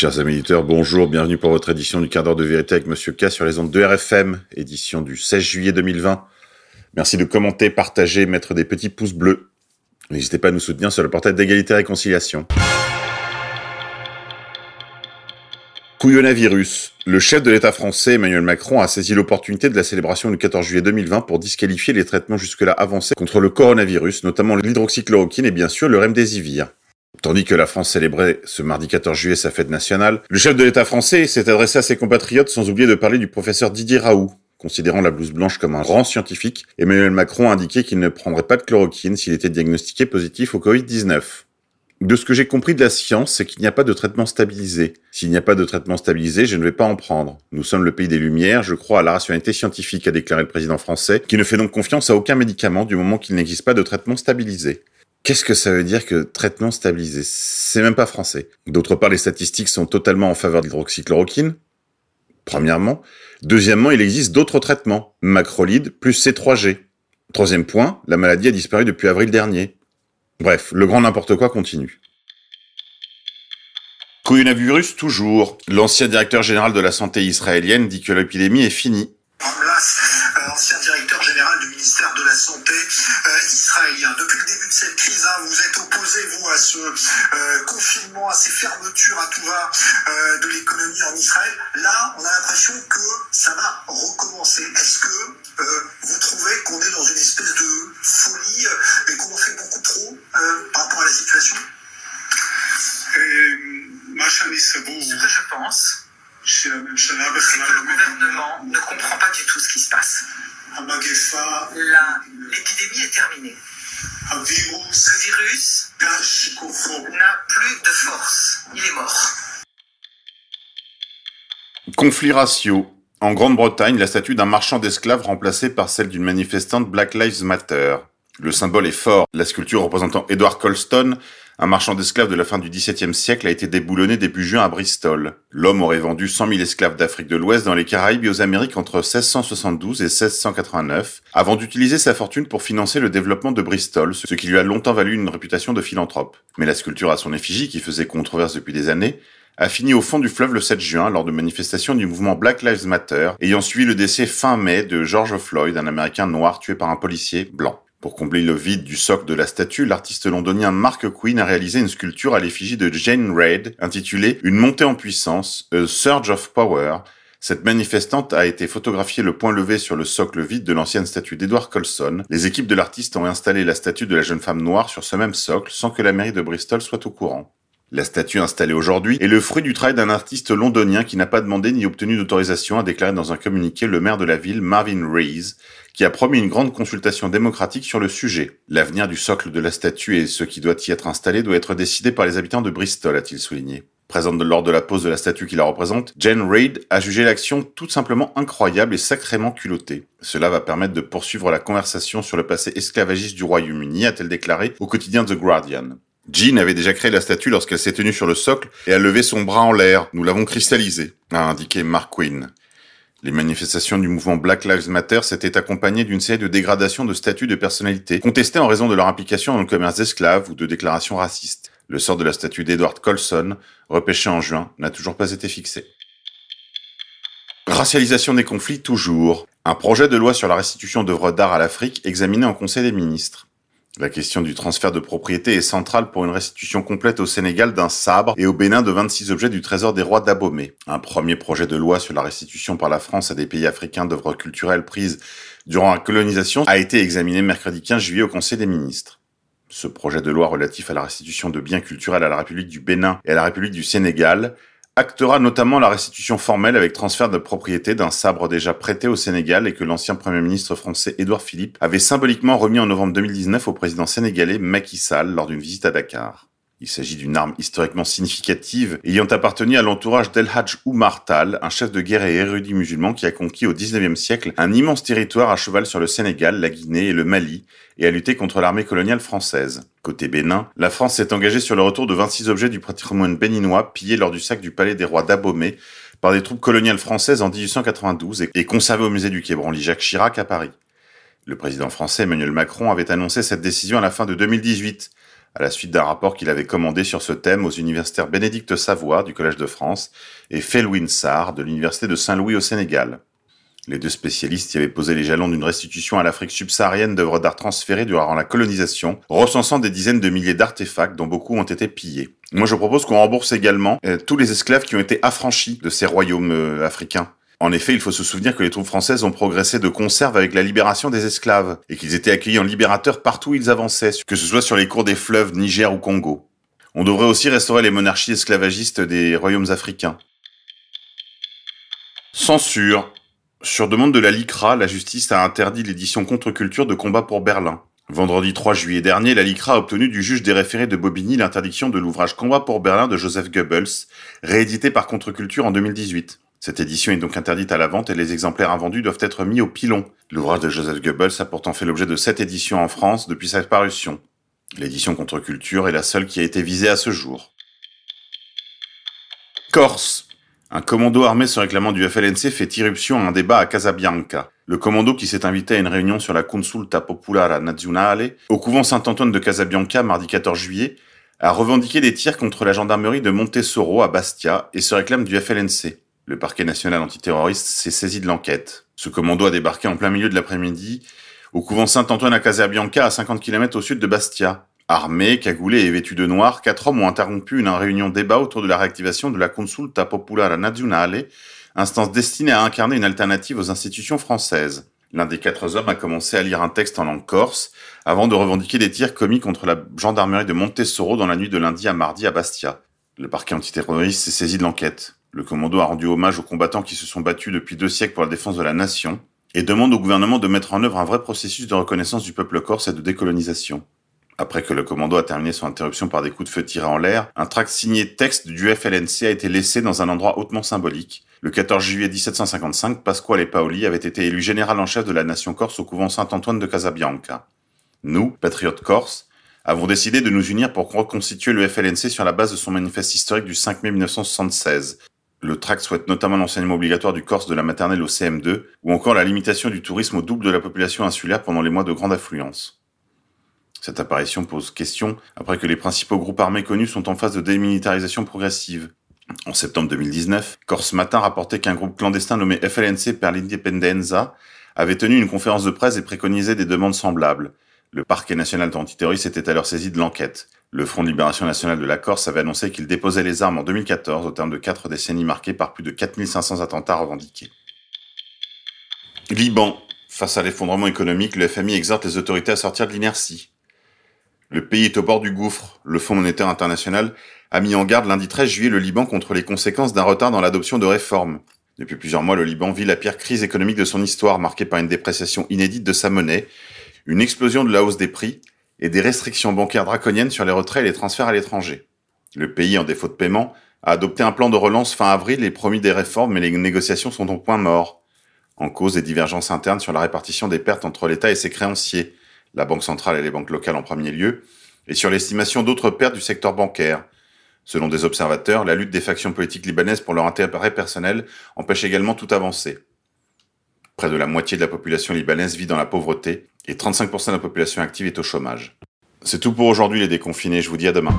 Chers amis éditeurs, bonjour, bienvenue pour votre édition du quart d'heure de vérité avec Monsieur K sur les ondes de RFM, édition du 16 juillet 2020. Merci de commenter, partager, mettre des petits pouces bleus. N'hésitez pas à nous soutenir sur le portail d'égalité et réconciliation. Couillonavirus. Le chef de l'État français, Emmanuel Macron, a saisi l'opportunité de la célébration du 14 juillet 2020 pour disqualifier les traitements jusque-là avancés contre le coronavirus, notamment l'hydroxychloroquine et bien sûr le remdesivir. Tandis que la France célébrait ce mardi 14 juillet sa fête nationale, le chef de l'État français s'est adressé à ses compatriotes sans oublier de parler du professeur Didier Raoult. Considérant la blouse blanche comme un grand scientifique, Emmanuel Macron a indiqué qu'il ne prendrait pas de chloroquine s'il était diagnostiqué positif au Covid-19. De ce que j'ai compris de la science, c'est qu'il n'y a pas de traitement stabilisé. S'il n'y a pas de traitement stabilisé, je ne vais pas en prendre. Nous sommes le pays des Lumières, je crois à la rationalité scientifique, a déclaré le président français, qui ne fait donc confiance à aucun médicament du moment qu'il n'existe pas de traitement stabilisé. Qu'est-ce que ça veut dire que traitement stabilisé? C'est même pas français. D'autre part, les statistiques sont totalement en faveur de l'hydroxychloroquine. Premièrement. Deuxièmement, il existe d'autres traitements. Macrolide plus C3G. Troisième point, la maladie a disparu depuis avril dernier. Bref, le grand n'importe quoi continue. Coronavirus toujours. L'ancien directeur général de la santé israélienne dit que l'épidémie est finie. Euh, ancien directeur général du ministère de la Santé euh, israélien. Depuis le début de cette hein, vous êtes opposé, vous, à ce euh, confinement, à ces fermetures à tout va de l'économie en Israël. Là, on a l'impression que ça va recommencer. Est-ce que vous trouvez qu'on est dans une espèce de folie et qu'on en fait beaucoup trop par rapport à la situation? Ce que je pense, c'est que le gouvernement ne comprend Conflit ratio. En Grande-Bretagne, la statue d'un marchand d'esclaves remplacée par celle d'une manifestante Black Lives Matter. Le symbole est fort. La sculpture représentant Edward Colston un marchand d'esclaves de la fin du XVIIe siècle a été déboulonné début juin à Bristol. L'homme aurait vendu 100 000 esclaves d'Afrique de l'Ouest dans les Caraïbes et aux Amériques entre 1672 et 1689, avant d'utiliser sa fortune pour financer le développement de Bristol, ce qui lui a longtemps valu une réputation de philanthrope. Mais la sculpture à son effigie, qui faisait controverse depuis des années, a fini au fond du fleuve le 7 juin lors de manifestations du mouvement Black Lives Matter, ayant suivi le décès fin mai de George Floyd, un Américain noir tué par un policier blanc. Pour combler le vide du socle de la statue, l'artiste londonien Mark Quinn a réalisé une sculpture à l'effigie de Jane Reid intitulée Une montée en puissance, A Surge of Power. Cette manifestante a été photographiée le point levé sur le socle vide de l'ancienne statue d'Edward Colson. Les équipes de l'artiste ont installé la statue de la jeune femme noire sur ce même socle sans que la mairie de Bristol soit au courant. La statue installée aujourd'hui est le fruit du travail d'un artiste londonien qui n'a pas demandé ni obtenu d'autorisation, a déclaré dans un communiqué le maire de la ville, Marvin Rees, qui a promis une grande consultation démocratique sur le sujet. L'avenir du socle de la statue et ce qui doit y être installé doit être décidé par les habitants de Bristol, a-t-il souligné. Présente lors de la pose de la statue qui la représente, Jane Reid a jugé l'action tout simplement incroyable et sacrément culottée. Cela va permettre de poursuivre la conversation sur le passé esclavagiste du Royaume-Uni, a-t-elle déclaré au quotidien The Guardian. Jean avait déjà créé la statue lorsqu'elle s'est tenue sur le socle et a levé son bras en l'air. Nous l'avons cristallisé, a indiqué Mark Quinn. Les manifestations du mouvement Black Lives Matter s'étaient accompagnées d'une série de dégradations de statuts de personnalités, contestées en raison de leur implication dans le commerce d'esclaves ou de déclarations racistes. Le sort de la statue d'Edward Colson, repêché en juin, n'a toujours pas été fixé. Racialisation des conflits toujours. Un projet de loi sur la restitution d'œuvres d'art à l'Afrique examiné en Conseil des ministres. La question du transfert de propriété est centrale pour une restitution complète au Sénégal d'un sabre et au Bénin de 26 objets du trésor des rois d'Abomey. Un premier projet de loi sur la restitution par la France à des pays africains d'œuvres culturelles prises durant la colonisation a été examiné mercredi 15 juillet au Conseil des ministres. Ce projet de loi relatif à la restitution de biens culturels à la République du Bénin et à la République du Sénégal actera notamment la restitution formelle avec transfert de propriété d'un sabre déjà prêté au Sénégal et que l'ancien Premier ministre français Édouard Philippe avait symboliquement remis en novembre 2019 au président sénégalais Macky Sall lors d'une visite à Dakar. Il s'agit d'une arme historiquement significative ayant appartenu à l'entourage d'El Hadj Oumar Tal, un chef de guerre et érudit musulman qui a conquis au XIXe siècle un immense territoire à cheval sur le Sénégal, la Guinée et le Mali et a lutté contre l'armée coloniale française. Côté Bénin, la France s'est engagée sur le retour de 26 objets du patrimoine béninois pillés lors du sac du palais des rois d'Abomey par des troupes coloniales françaises en 1892 et conservés au musée du Quai Branly Jacques Chirac à Paris. Le président français Emmanuel Macron avait annoncé cette décision à la fin de 2018 à la suite d'un rapport qu'il avait commandé sur ce thème aux universitaires Bénédicte Savoie du Collège de France et Felwin Sarr de l'Université de Saint-Louis au Sénégal. Les deux spécialistes y avaient posé les jalons d'une restitution à l'Afrique subsaharienne d'œuvres d'art transférées durant la colonisation, recensant des dizaines de milliers d'artefacts dont beaucoup ont été pillés. Moi je propose qu'on rembourse également euh, tous les esclaves qui ont été affranchis de ces royaumes euh, africains. En effet, il faut se souvenir que les troupes françaises ont progressé de conserve avec la libération des esclaves, et qu'ils étaient accueillis en libérateurs partout où ils avançaient, que ce soit sur les cours des fleuves Niger ou Congo. On devrait aussi restaurer les monarchies esclavagistes des royaumes africains. Censure. Sur demande de la LICRA, la justice a interdit l'édition contre-culture de Combat pour Berlin. Vendredi 3 juillet dernier, la LICRA a obtenu du juge des référés de Bobigny l'interdiction de l'ouvrage Combat pour Berlin de Joseph Goebbels, réédité par Contre-Culture en 2018. Cette édition est donc interdite à la vente et les exemplaires invendus doivent être mis au pilon. L'ouvrage de Joseph Goebbels a pourtant fait l'objet de sept éditions en France depuis sa parution. L'édition Contre-Culture est la seule qui a été visée à ce jour. Corse. Un commando armé se réclamant du FLNC fait irruption à un débat à Casabianca. Le commando qui s'est invité à une réunion sur la Consulta Popolare Nazionale au couvent Saint-Antoine de Casabianca mardi 14 juillet a revendiqué des tirs contre la gendarmerie de Montesoro à Bastia et se réclame du FLNC. Le parquet national antiterroriste s'est saisi de l'enquête. Ce commando a débarqué en plein milieu de l'après-midi au couvent Saint-Antoine à Casabianca à 50 km au sud de Bastia. Armés, cagoulés et vêtus de noir, quatre hommes ont interrompu une réunion débat autour de la réactivation de la Consulta Popolare Nazionale, instance destinée à incarner une alternative aux institutions françaises. L'un des quatre hommes a commencé à lire un texte en langue corse, avant de revendiquer des tirs commis contre la gendarmerie de Montessoro dans la nuit de lundi à mardi à Bastia. Le parquet antiterroriste s'est saisi de l'enquête. Le commando a rendu hommage aux combattants qui se sont battus depuis deux siècles pour la défense de la nation, et demande au gouvernement de mettre en œuvre un vrai processus de reconnaissance du peuple corse et de décolonisation. Après que le commando a terminé son interruption par des coups de feu tirés en l'air, un tract signé texte du FLNC a été laissé dans un endroit hautement symbolique. Le 14 juillet 1755, Pasquale Paoli avait été élu général en chef de la nation corse au couvent Saint-Antoine de Casabianca. Nous, patriotes corses, avons décidé de nous unir pour reconstituer le FLNC sur la base de son manifeste historique du 5 mai 1976. Le tract souhaite notamment l'enseignement obligatoire du corse de la maternelle au CM2, ou encore la limitation du tourisme au double de la population insulaire pendant les mois de grande affluence. Cette apparition pose question après que les principaux groupes armés connus sont en phase de démilitarisation progressive. En septembre 2019, Corse Matin rapportait qu'un groupe clandestin nommé FLNC per l'Indipendenza avait tenu une conférence de presse et préconisait des demandes semblables. Le parquet national d'antiterroristes était alors saisi de l'enquête. Le Front de libération nationale de la Corse avait annoncé qu'il déposait les armes en 2014 au terme de quatre décennies marquées par plus de 4500 attentats revendiqués. Liban. Face à l'effondrement économique, le FMI exhorte les autorités à sortir de l'inertie. Le pays est au bord du gouffre. Le Fonds monétaire international a mis en garde lundi 13 juillet le Liban contre les conséquences d'un retard dans l'adoption de réformes. Depuis plusieurs mois, le Liban vit la pire crise économique de son histoire, marquée par une dépréciation inédite de sa monnaie, une explosion de la hausse des prix et des restrictions bancaires draconiennes sur les retraits et les transferts à l'étranger. Le pays, en défaut de paiement, a adopté un plan de relance fin avril et promis des réformes, mais les négociations sont au point mort. En cause des divergences internes sur la répartition des pertes entre l'État et ses créanciers, la Banque centrale et les banques locales en premier lieu, et sur l'estimation d'autres pertes du secteur bancaire. Selon des observateurs, la lutte des factions politiques libanaises pour leur intérêt personnel empêche également toute avancée. Près de la moitié de la population libanaise vit dans la pauvreté et 35% de la population active est au chômage. C'est tout pour aujourd'hui les déconfinés, je vous dis à demain.